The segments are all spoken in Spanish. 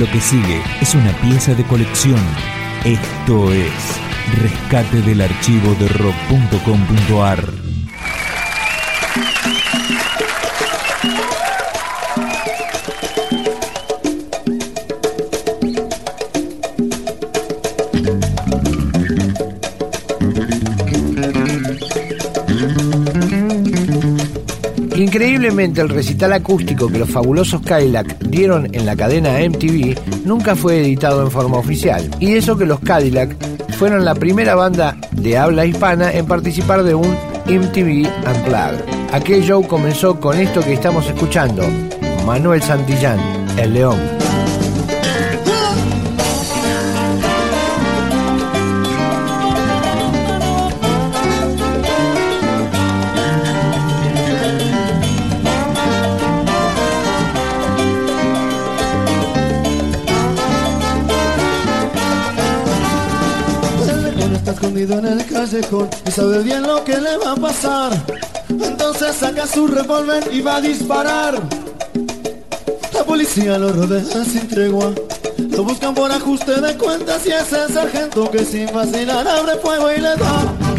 Lo que sigue es una pieza de colección. Esto es Rescate del archivo de rock.com.ar. Increíblemente, el recital acústico que los fabulosos Cadillac dieron en la cadena MTV nunca fue editado en forma oficial. Y eso que los Cadillac fueron la primera banda de habla hispana en participar de un MTV Unplugged. Aquel show comenzó con esto que estamos escuchando, Manuel Santillán, El León. Y sabe bien lo que le va a pasar. Entonces saca su revólver y va a disparar. La policía lo rodea sin tregua. Lo buscan por ajuste de cuentas y ese sargento que sin vacilar abre fuego y le da.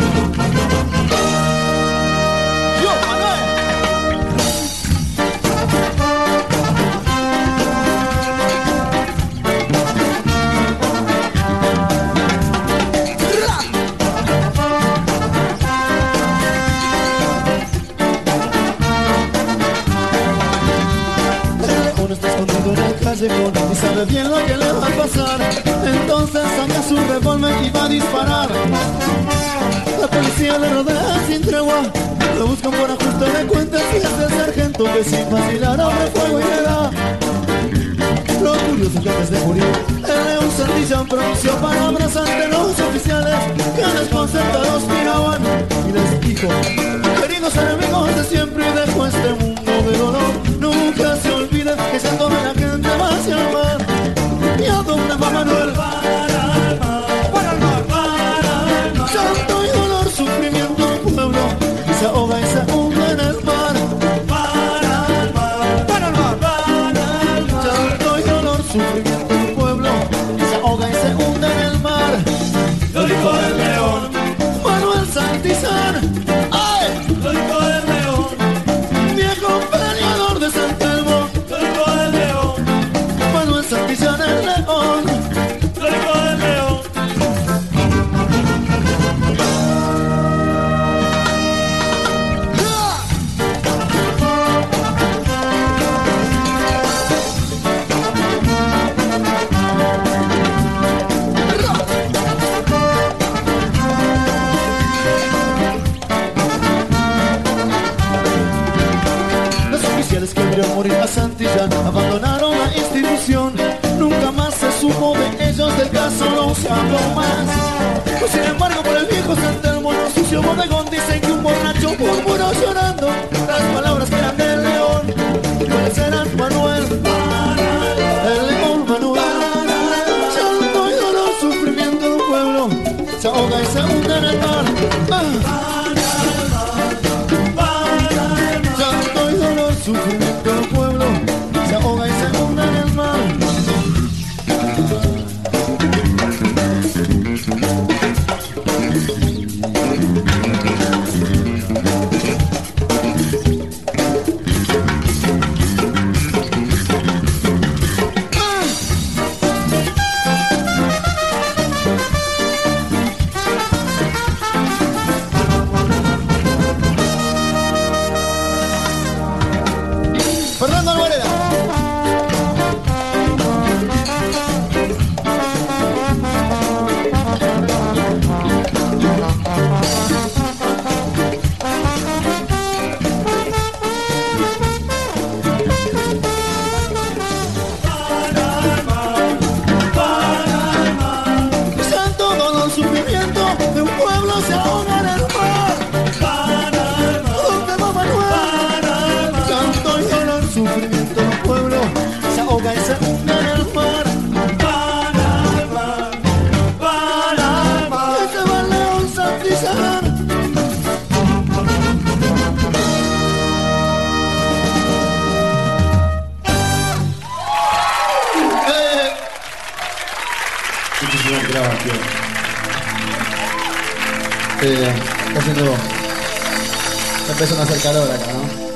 Y sabe bien lo que le va a pasar. Entonces saca su revólver y va a disparar. La policía le rodea sin tregua. Lo buscan por ajuste de cuentas y es el sargento que sin vacilar abre fuego y le da. Lo curioso que antes de morir, el Santillán pronunció palabras ante los oficiales que desconcertados miraban y les dijo, queridos enemigos de siempre y dejó este mundo de dolor, nunca se olviden que se tome la gente hacia el mar y a donde va Manuel A hacer calor acá, ¿no?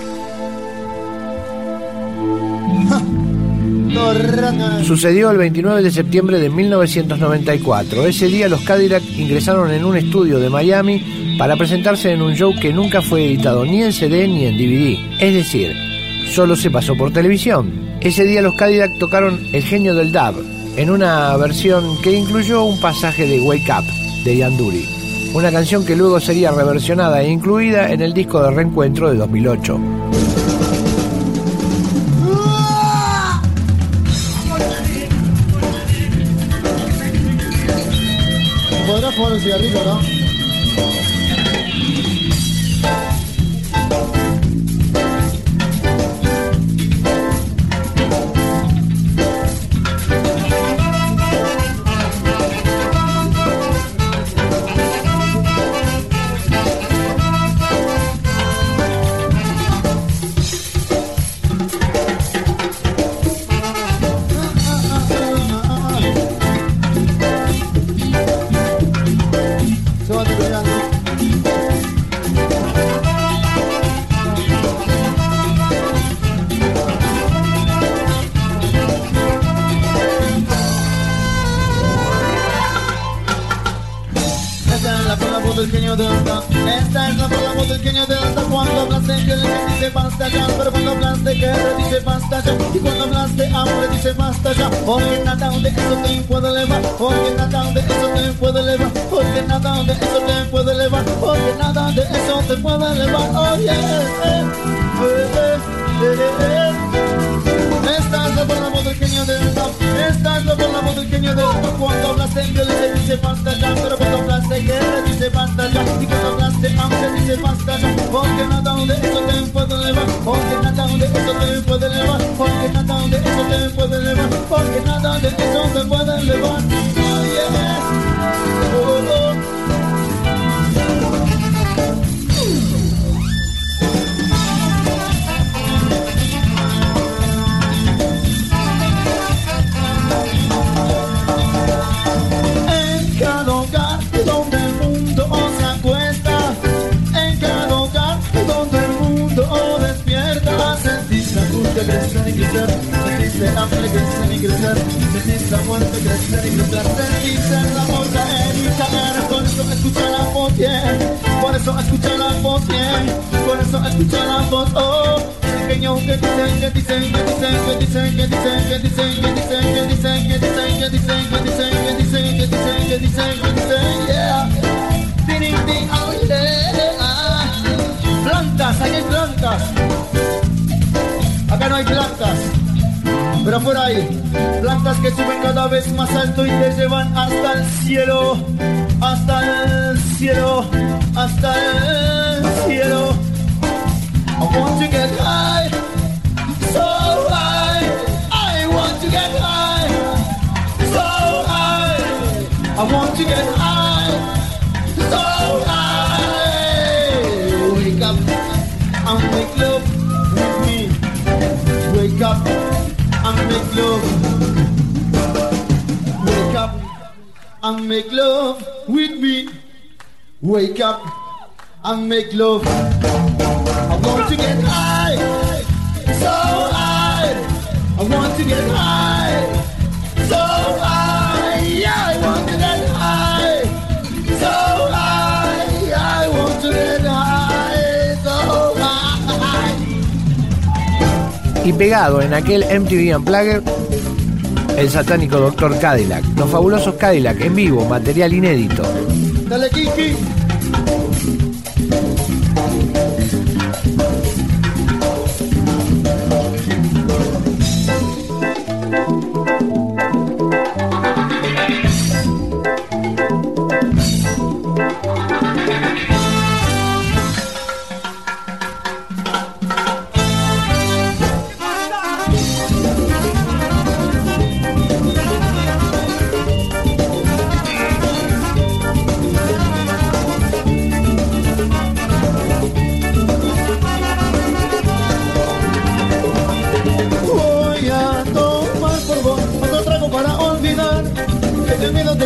Sucedió el 29 de septiembre de 1994. Ese día los Cadillac ingresaron en un estudio de Miami para presentarse en un show que nunca fue editado ni en CD ni en DVD. Es decir, solo se pasó por televisión. Ese día los Cadillac tocaron El genio del dub en una versión que incluyó un pasaje de Wake Up de Yanduri, una canción que luego sería reversionada e incluida en el disco de reencuentro de 2008. ¿Podrás fumar un cigarrillo, no? De Esta es la voz del genio de alta Cuando hablaste le dice basta ya Pero cuando hablaste guerra dice basta ya Y cuando hablaste hambre dice basta ya Porque nada de eso te puede elevar Porque nada de eso te puede elevar Porque nada de eso te puede elevar Porque nada de eso te puede elevar eh. Esta es la voz del genio del rap Esta es la voz del genio del rap Cuando hablaste en violencia dice basta ya Pero basta ya Y cuando hablaste hambre dice basta ya Porque nada de eso te puede elevar Porque nada de eso te puede elevar Porque nada de eso te puede elevar Porque nada de eso te puede elevar la muerte caer, por eso escucha la voz bien, por eso escucha la voz bien, por eso escucha la voz, oh, pequeño que dicen, que dicen, que dicen, que dicen, que dicen, que dicen, que dicen, que dicen, que dicen, que dicen, que dicen, que dicen, que dicen, que dicen, que dicen, yeah. Ding, ding, oh yeah. Plantas, aquí hay plantas. Acá no hay plantas. Pero por ahí, plantas que suben cada vez más alto y te llevan hasta el cielo, hasta el cielo, hasta el cielo. I want to get high, so high. I want to get high, so high. I want to get high, up and make love with me. Wake up and make love. I want to get high, so high. I want to get high, so high. Yeah, I want to get high, so high. I want to get high, so high. Y pegado en aquel MTV Unplugged, el satánico Dr. Cadillac, los fabulosos Cadillac en vivo, material inédito. Dale, Kiki.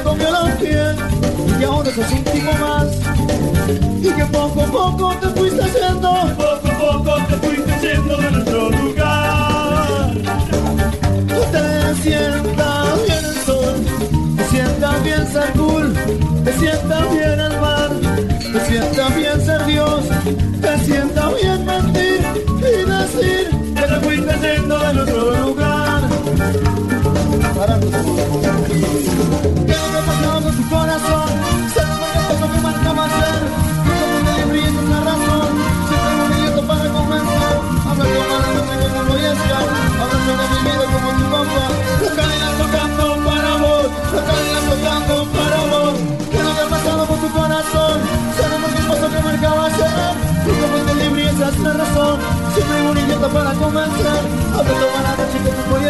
Comió los pies y ahora sos un tipo más y que poco a poco te fuiste haciendo, poco a poco te fuiste yendo de nuestro lugar. Te sienta bien el sol, te sienta bien ser cool, te sienta bien el mar, te sienta bien ser Dios, te sienta bien mentir y decir que te fuiste yendo de nuestro lugar. ¿Qué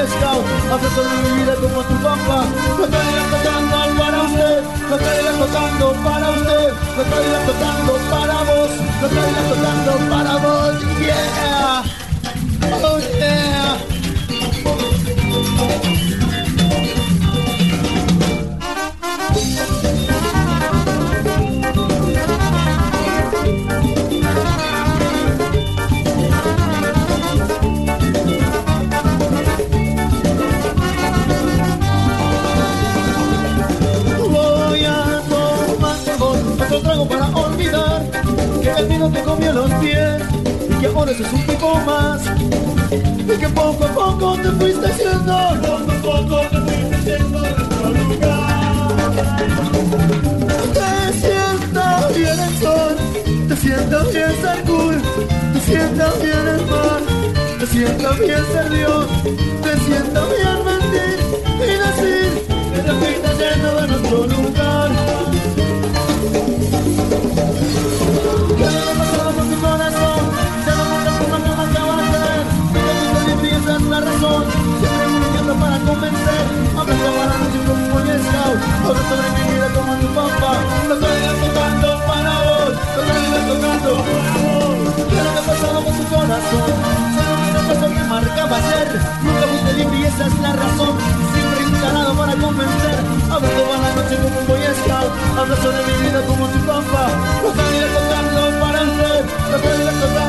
Scout. Sobre mi vida como tu papá. La cadena tocando para usted. La cadena tocando para usted. La cadena tocando para vos. La cadena tocando para vos. Yeah. Ahora sos un tipo más. Y que poco a poco te fuiste haciendo Poco a poco te fuiste de nuestro lugar. te sienta bien el sol te sienta bien ser cool te sienta bien el mar te sienta bien ser Dios te sienta bien mentir y decir que te fuiste yendo de nuestro lugar. ¿Qué le pasaba con razón. Siempre idiota para convencer. Habla toda la noche como un boy scout Habla sobre mi vida como tu papá. Lo estoy tocando para vos. Lo estoy tocando para vos. ¿Qué es lo que ha pasado con tu corazón? Se lo que pasó que marcaba ayer Nunca fuiste libre y esa es la razón. Siempre instalado para convencer. Habla toda la noche como un boy scout Habla sobre mi vida como tu papá. Lo estoy tocando para usted Lo estoy tocando para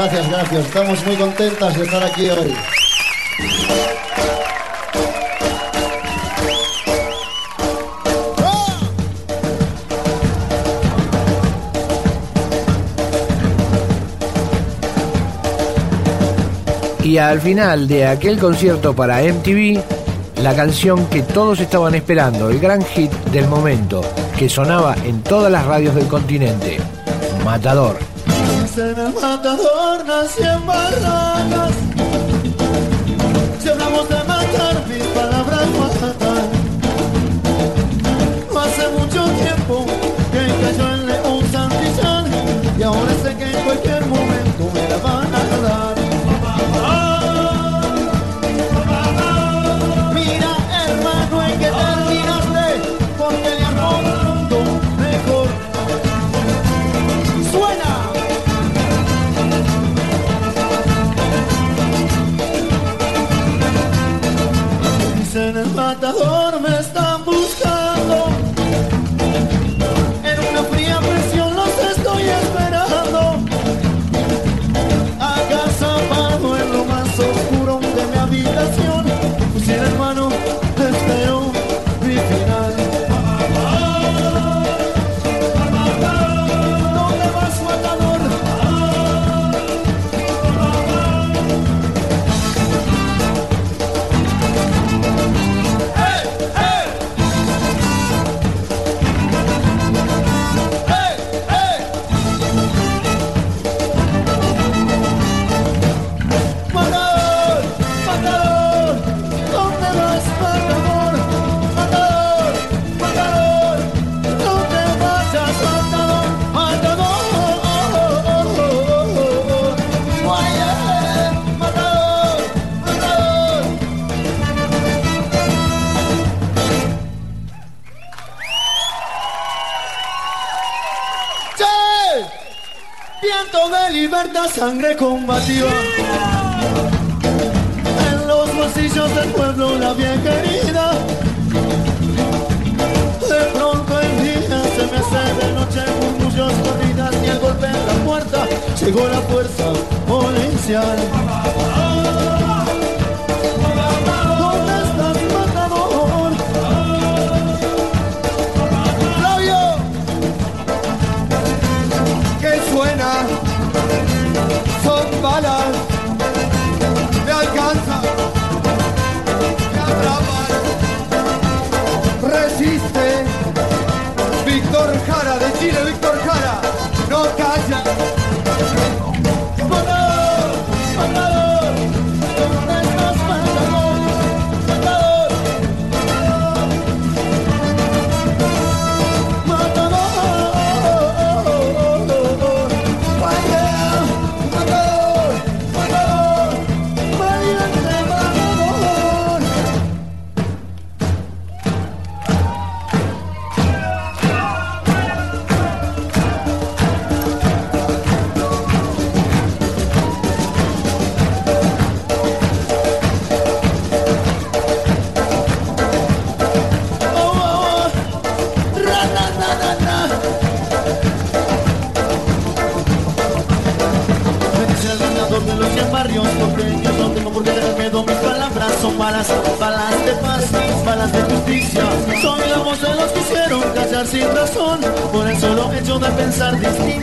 Gracias, gracias. Estamos muy contentas de estar aquí hoy. Y al final de aquel concierto para MTV, la canción que todos estaban esperando, el gran hit del momento, que sonaba en todas las radios del continente, Matador. En el matador nací en barracas. En los bolsillos del pueblo, la bien querida. De pronto el día se me hace de noche, murmullos, corridas y el golpe en la puerta. Llegó la fuerza policial. Resiste, hecho de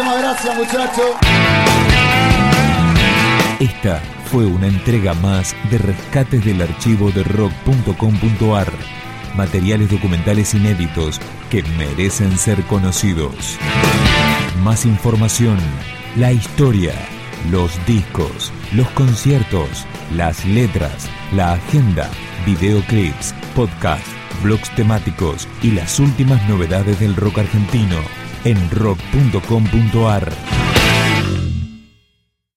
muchísimas gracias, muchachos. Esta fue una entrega más de rescates del archivo de rock.com.ar. Materiales documentales inéditos que merecen ser conocidos. Más información, la historia, los discos, los conciertos, las letras, la agenda, videoclips, podcast, blogs temáticos y las últimas novedades del rock argentino en rock.com.ar.